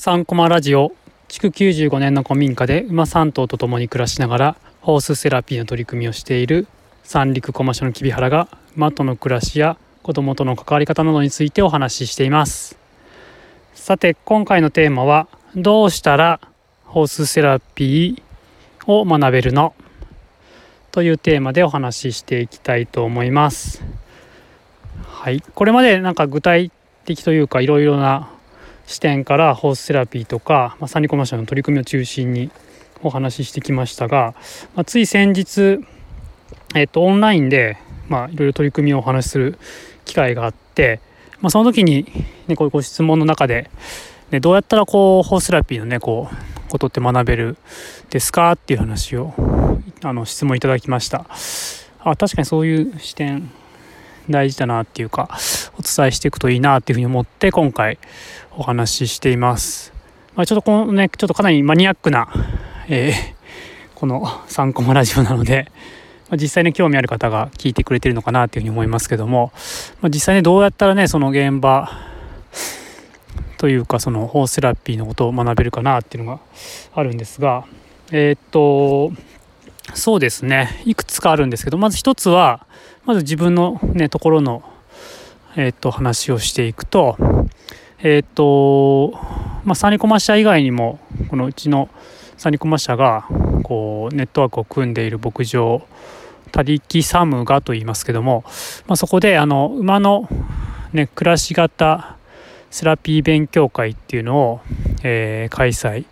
3コマラジオ築95年の古民家で馬3頭と共に暮らしながらホースセラピーの取り組みをしている三陸駒所のきび原が馬との暮らしや子供との関わり方などについてお話ししています。さて今回のテーマはどうしたらホースセラピーを学べるの？というテーマでお話ししていきたいと思います。はい。これまでなんか具体的というかいろいろな視点からホースセラピーとか、まあ、三陸コマーシャルの取り組みを中心にお話ししてきましたが、まあ、つい先日、えっと、オンラインで、まあ、いろいろ取り組みをお話しする機会があって、まあ、その時に、ね、こういうご質問の中で、ね、どうやったらこうホースセラピーのねこうことって学べるですかっていう話をあの質問いただきました。あ確かにそういう視点大事だなっていうかお伝えしていくといいなっていうふうに思って今回お話ししています、まあ、ちょっとこのねちょっとかなりマニアックな、えー、この3コマラジオなので、まあ、実際に興味ある方が聞いてくれてるのかなっていうふうに思いますけども、まあ、実際にどうやったらねその現場というかそのホースセラピーのことを学べるかなっていうのがあるんですがえー、っとそうですねいくつかあるんですけどまず一つはまず自分のねところのえ、っと話をしていくとえ、っとまあサニコマ社以外にもこのうちのサニコマ社がこうネットワークを組んでいる牧場他力サムガと言いますけども、まあ、そこであの馬の、ね、暮らし型セラピー勉強会っていうのを、えー、開催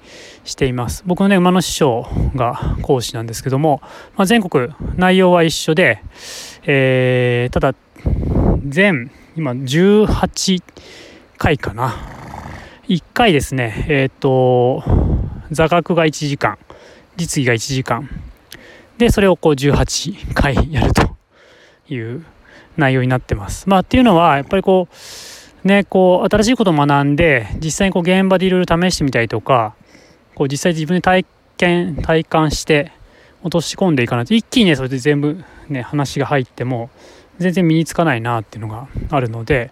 しています。僕のね馬の師匠が講師なんですけども、まあ、全国内容は一緒で、えー、ただ全今18回かな。1回ですね。えっ、ー、と座学が1時間。実技が1時間。でそれをこう18回やるという内容になってます。まあっていうのはやっぱりこうね、こう新しいことを学んで実際にこう現場でいろいろ試してみたりとかこう実際自分で体験体感して落とし込んでいかないと一気にねそれで全部ね話が入っても全然身につかないなっていうのがあるので、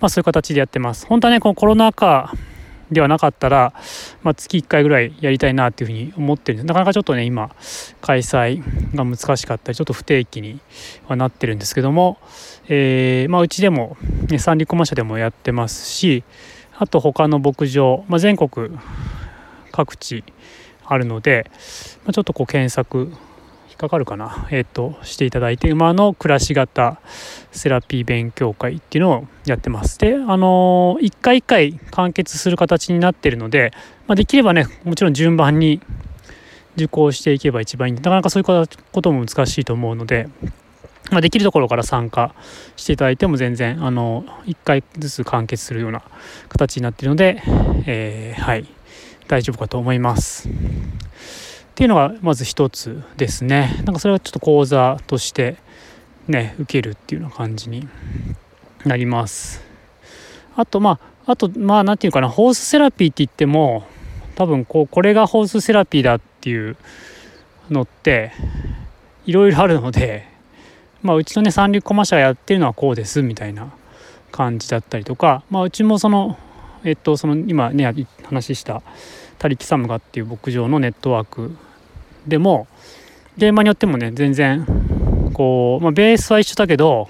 まあ、そういう形でやってます。本当はねこのコロナ禍ではなかったら、まあ、月1回ぐらいやりたいなっていうふうに思ってるんですなかなかちょっとね今開催が難しかったりちょっと不定期にはなってるんですけども、えー、まあ、うちでも、ね、三陸駒社でもやってますしあと他の牧場、まあ、全国各地あるので、まあ、ちょっとこう検索かかるかな、えっ、ー、としていただいて馬の暮らし型セラピー勉強会っていうのをやってます。であのー、一回一回完結する形になってるので、まあ、できればねもちろん順番に受講していけば一番いい。んでなかなかそういうことも難しいと思うので、まあ、できるところから参加していただいても全然あの1回ずつ完結するような形になってるので、えー、はい大丈夫かと思います。っていうのがまず一つですね。なんかそれはちょっと講座としてね受けるっていうような感じになります。あとまああとまあ何て言うかなホースセラピーって言っても多分こうこれがホースセラピーだっていうのっていろいろあるのでまあうちのね三陸コマ社がやってるのはこうですみたいな感じだったりとかまあうちもそのえっとその今ね話した他力サムガっていう牧場のネットワークでも現場によってもね全然こう、まあ、ベースは一緒だけど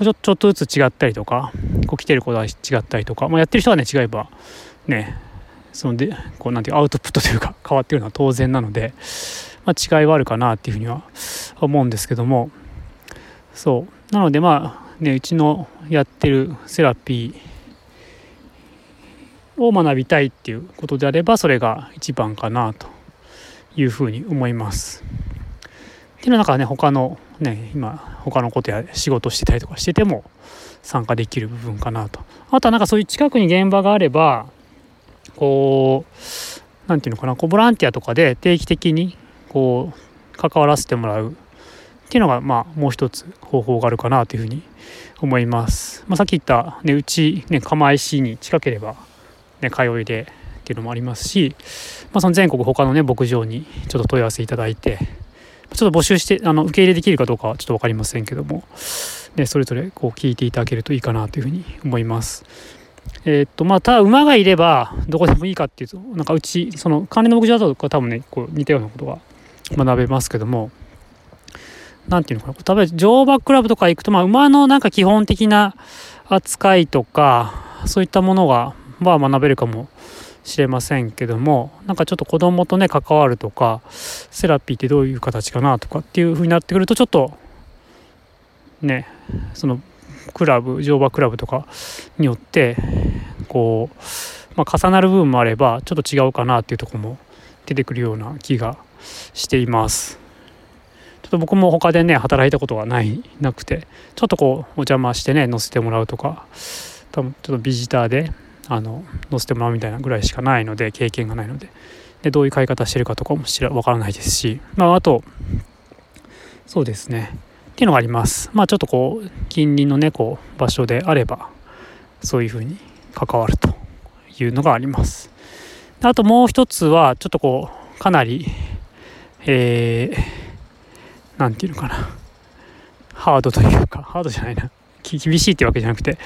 ちょちょっとずつ違ったりとかこう来てる子は違ったりとか、まあ、やってる人はね違えばねそのでこうなんていうアウトプットというか 変わってくるのは当然なので、まあ、違いはあるかなっていうふうには思うんですけどもそう。なのでまあねうちのやってるセラピーを学びたいっていうことであればそれが一番かなというふうに思います。っていうのはなんかね他のね今他のことや仕事してたりとかしてても参加できる部分かなと。あとはなんかそういう近くに現場があればこう何て言うのかなこうボランティアとかで定期的にこう関わらせてもらうっていうのがまあもう一つ方法があるかなというふうに思います。まあ、さっき言った、ね、うち、ね、釜石に近ければ、ね、通いでっていうのもありますし、まあ、その全国他のね牧場にちょっと問い合わせいただいてちょっと募集してあの受け入れできるかどうかはちょっと分かりませんけども、ね、それぞれこう聞いていただけるといいかなというふうに思います。えー、っとまあただ馬がいればどこでもいいかっていうとなんかうちその管理の牧場だとか多分ねこう似たようなことが学べますけども何ていうのかな例えば乗馬クラブとか行くと、まあ、馬のなんか基本的な扱いとかそういったものが、まあ、学べるかもしれませんけどもなんかちょっと子供とね関わるとかセラピーってどういう形かなとかっていう風になってくるとちょっとねそのクラブ乗馬クラブとかによってこう、まあ、重なる部分もあればちょっと違うかなっていうとこも出てくるような気がしています。ちょっと僕も他でね働いたことがないなくてちょっとこうお邪魔してね乗せてもらうとか多分ちょっとビジターであの乗せてもらうみたいなぐらいしかないので経験がないので。でどういう買い方してるかとかも知ら分からないですし、まあ、あとそうですね。っていうのがあります。まあちょっとこう近隣のねこう場所であればそういうふうに関わるというのがあります。あともう一つはちょっとこうかなりえー、なんていうのかな。ハードというかハードじゃないな。厳しいっていうわけじゃなくて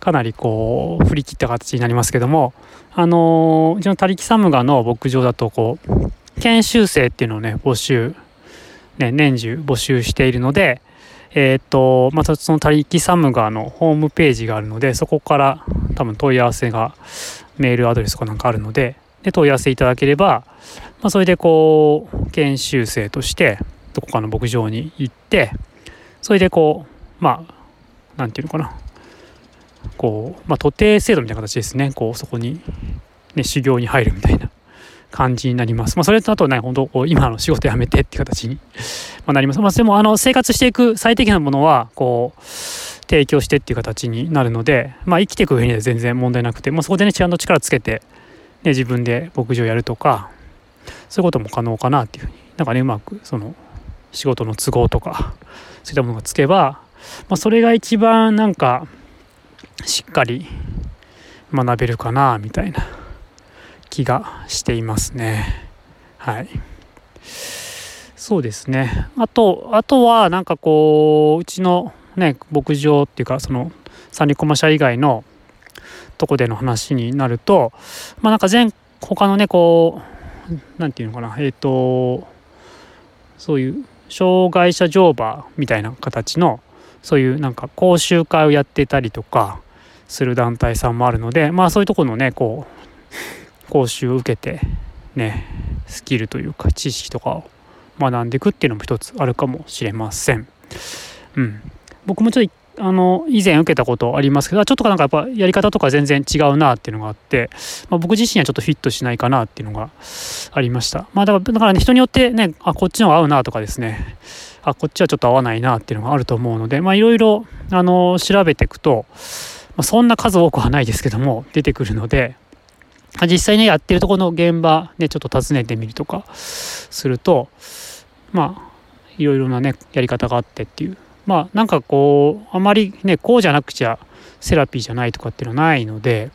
かなりこう振り切った形になりますけどもあの、うちの他力サムガの牧場だとこう研修生っていうのをね募集、ね、年中募集しているのでえっ、とまたその他力サムガのホームページがあるのでそこから多分問い合わせがメールアドレスとかなんかあるのでで問い合わせいただければ、まあ、それでこう研修生としてどこかの牧場に行ってそれでこうまあ何て言うのかなこう、まあ、徒弟制度みたいな形ですねこうそこに、ね、修行に入るみたいな感じになります。まあ、それとあとね、本当こう今の仕事辞めてっていう形にまなります。まあ、でも、あの、生活していく最適なものは、こう、提供してっていう形になるので、まあ、生きていく上には全然問題なくて、まあ、そこでね、ちゃんと力つけて、ね、自分で牧場やるとか、そういうことも可能かなっていうふうに、なんかね、うまく、その、仕事の都合とか、そういったものがつけば、まあ、それが一番なんかしっかり学べるかなみたいな気がしていますね。はい。そうですね。あとあとはなんかこううちのね牧場っていうかその三陸駒社以外のとこでの話になるとまあなんか全他のねこう何て言うのかなえっ、ー、とそういう障害者乗馬みたいな形のそういうなんか講習会をやってたりとかする団体さんもあるのでまあそういうとこのねこう 講習を受けてねスキルというか知識とかを学んでいくっていうのも一つあるかもしれません。うん、僕もちょっとあの以前受けたことありますけどちょっとなんかやっぱやり方とか全然違うなっていうのがあって、まあ、僕自身はちょっとフィットしないかなっていうのがありました。まあ、だからだからね人によってねあこっちの方が合うなとかですねあこっちはちょっと合わないなっていうのがあると思うのでまいろいろあの調べていくと、まあ、そんな数多くはないですけども出てくるので実際ねやってるところの現場ねちょっと訪ねてみるとかするとまあいろいろなねやり方があってっていう。まあなんかこうあまりねこうじゃなくちゃセラピーじゃないとかっていうのはないので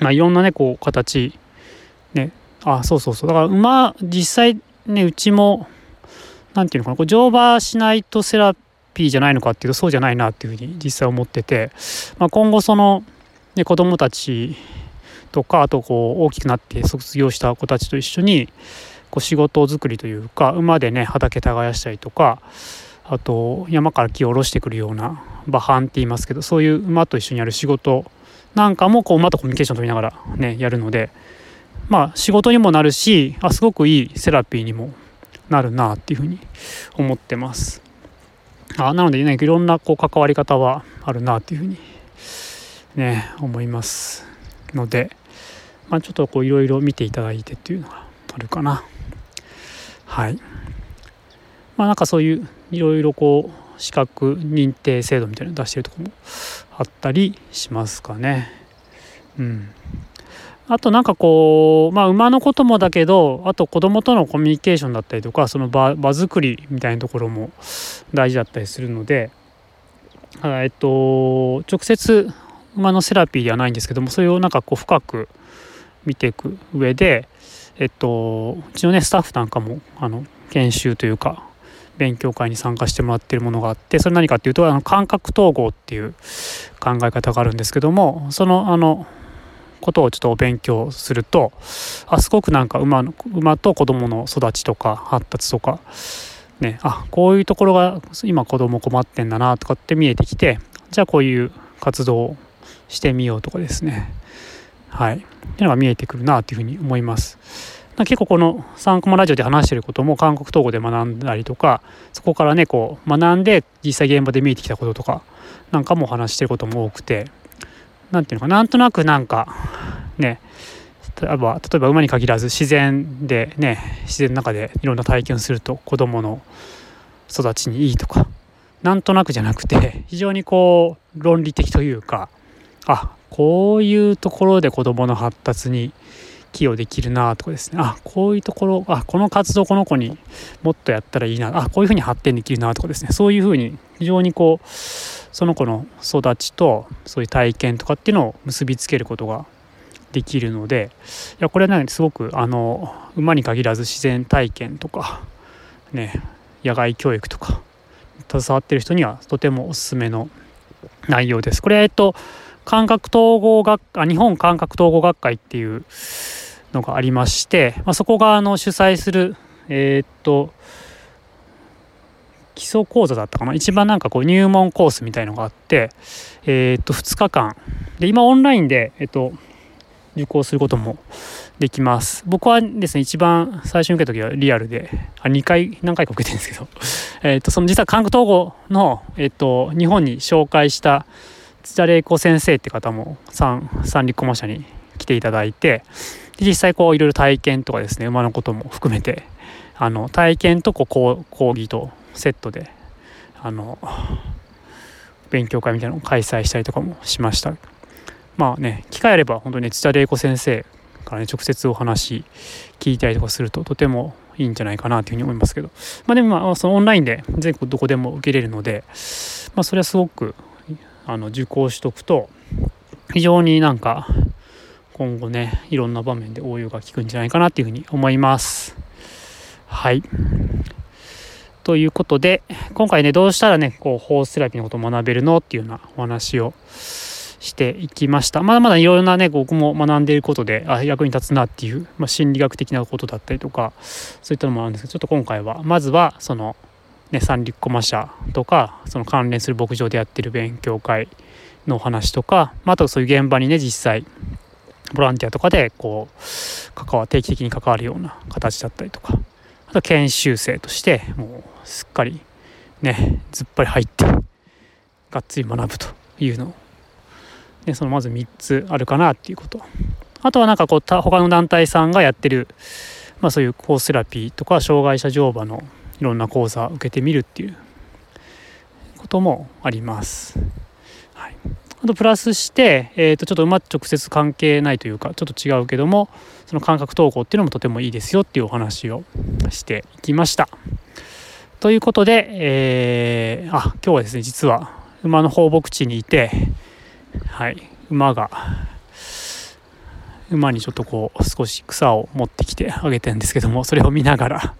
まあいろんなねこう形ねあそうそうそう。だから馬実際ねうちも何て言うのかなこう乗馬しないとセラピーじゃないのかっていうとそうじゃないなっていうふうに実際思ってて、まあ、今後その、ね、子どもたちとかあとこう大きくなって卒業した子たちと一緒にこう仕事作りというか馬でね畑耕したりとかあと山から木を下ろしてくるような馬搬って言いますけどそういう馬と一緒にやる仕事なんかもこう馬とコミュニケーション取りながらねやるのでまあ仕事にもなるしあすごくいいセラピーにもなるなっていうふうに思ってます。あなのでねいろんなこう関わり方はあるなっていうふうにね思いますので、まあ、ちょっとこういろいろ見ていただいてっていうのがあるかな。はい。まあなんかそういういろいろこう資格認定制度みたいなの出してるとこもあったりしますかね。うん。あとなんかこう、まあ、馬のこともだけどあと子供とのコミュニケーションだったりとかその場場作りみたいなところも大事だったりするので、えっと、直接馬のセラピーではないんですけどもそれをなんかこう深く見ていく上で、えっと、うちのねスタッフなんかもあの研修というか勉強会に参加してもらってるものがあってそれ何かっていうとあの感覚統合っていう考え方があるんですけどもそのあのことをちょっとお勉強するとあすごくなんか馬の馬と子供の育ちとか発達とかねあこういうところが今子供困ってんだなとかって見えてきてじゃあこういう活動をしてみようとかですねはいっていうのが見えてくるなというふうに思います。結構この3コマラジオで話してることも韓国統合で学んだりとかそこからねこう学んで実際現場で見えてきたこととかなんかも話してることも多くて何ていうのかなんとなくなんかね例えば例えば馬に限らず自然でね自然の中でいろんな体験をすると子どもの育ちにいいとかなんとなくじゃなくて非常にこう論理的というかあこういうところで子どもの発達に寄与できるなとかですね。あこういうところあこの活動この子にもっとやったらいいな。あこういうふうに発展できるなとかですね。そういうふうに非常にこうその子の育ちとそういう体験とかっていうのを結びつけることができるのでいやこれはねすごくあの馬に限らず自然体験とかね野外教育とか携わってる人にはとてもおすすめの内容です。これえっと感覚統合学あ日本感覚統合学会っていうのがありまして、まあ、そこがあの主催するえー、っと基礎講座だったかな？一番なんかこう入門コースみたいのがあってえー、っと2日間。で今オンラインでえっと受講することもできます。僕はですね一番最初に受けた時はリアルであ2回何回か受けてるんですけど。えっとその実は韓国統合のえっと日本に紹介した土田玲子先生って方も三三陸駒社に来ていただいてで実際こういろいろ体験とかですね馬のことも含めてあの体験とこう講義とセットであの勉強会みたいなのを開催したりとかもしましたまあね機会あれば本当に土田玲子先生からね直接お話聞いたりとかするととてもいいんじゃないかなというふうに思いますけどまあでもまあそのオンラインで全国どこでも受けれるのでまあそれはすごくあの受講しとくと非常になんか今後ねいろんな場面で応用が効くんじゃないかなっていうふうに思います。はい。ということで今回ねどうしたらねこうホースセラピーのことを学べるのっていうようなお話をしていきました。まだまだいろいろなね僕も学んでいることであ役に立つなっていう、まあ、心理学的なことだったりとかそういったのもあるんですけどちょっと今回はまずはそのね、三陸駒社とかその関連する牧場でやってる勉強会のお話とか、まあ、あとそういう現場にね実際ボランティアとかでこう関わ定期的に関わるような形だったりとか。あと研修生としてもうすっかりねずっぱり入ってがっつり学ぶというのを、そのまず3つあるかなっていうこと。あとはなんかこう他の団体さんがやってる、まあ、そういうコースセラピーとか障害者乗馬のいろんな講座を受けてみるっていうこともあります。はい、あとプラスして、えー、とちょっと馬直接関係ないというかちょっと違うけどもその感覚投稿っていうのもとてもいいですよっていうお話をしていきました。ということで、えー、あ今日はですね実は馬の放牧地にいて、はい、馬が馬にちょっとこう少し草を持ってきてあげてるんですけどもそれを見ながら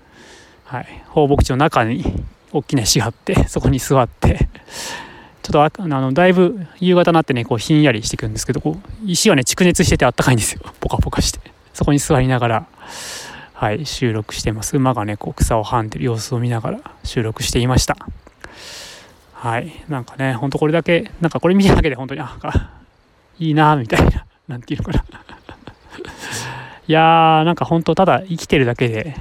はい、放牧地の中に大きな石があって そこに座ってちょっとあのだいぶ夕方になってねこうひんやりしてくるんですけどこう石はね蓄熱しててあったかいんですよ。ポカポカして。そこに座りながら、はい、収録してます。馬がねこう草をはんでる様子を見ながら収録していました。はい。なんかねほんとこれだけなんかこれ見てるだけで本当にあいいなみたいな何て言うのかな。いやーなんか本当ただ生きてるだけで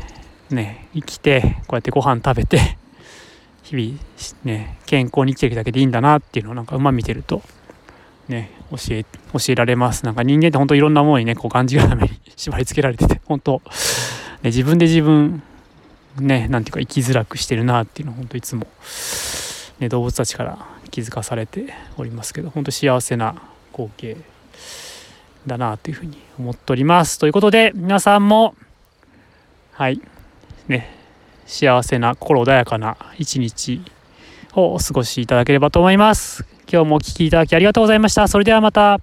ね生きてこうやってご飯食べて 日々ね健康に生きてるだけでいいんだなっていうのをなんか馬見てるとね教え教えられます。なんか人間って本当いろんなものにねこうがんじがらめに縛り付けられてて本当、ね、自分で自分ねなんていうか生きづらくしてるなっていうのを本当いつも、ね、動物たちから気づかされておりますけど本当幸せな光景だなというふうに思っております。ということで皆さんもはい。ね幸せな心穏やかな一日をお過ごしいただければと思います。今日もお聴きいただきありがとうございました。それではまた。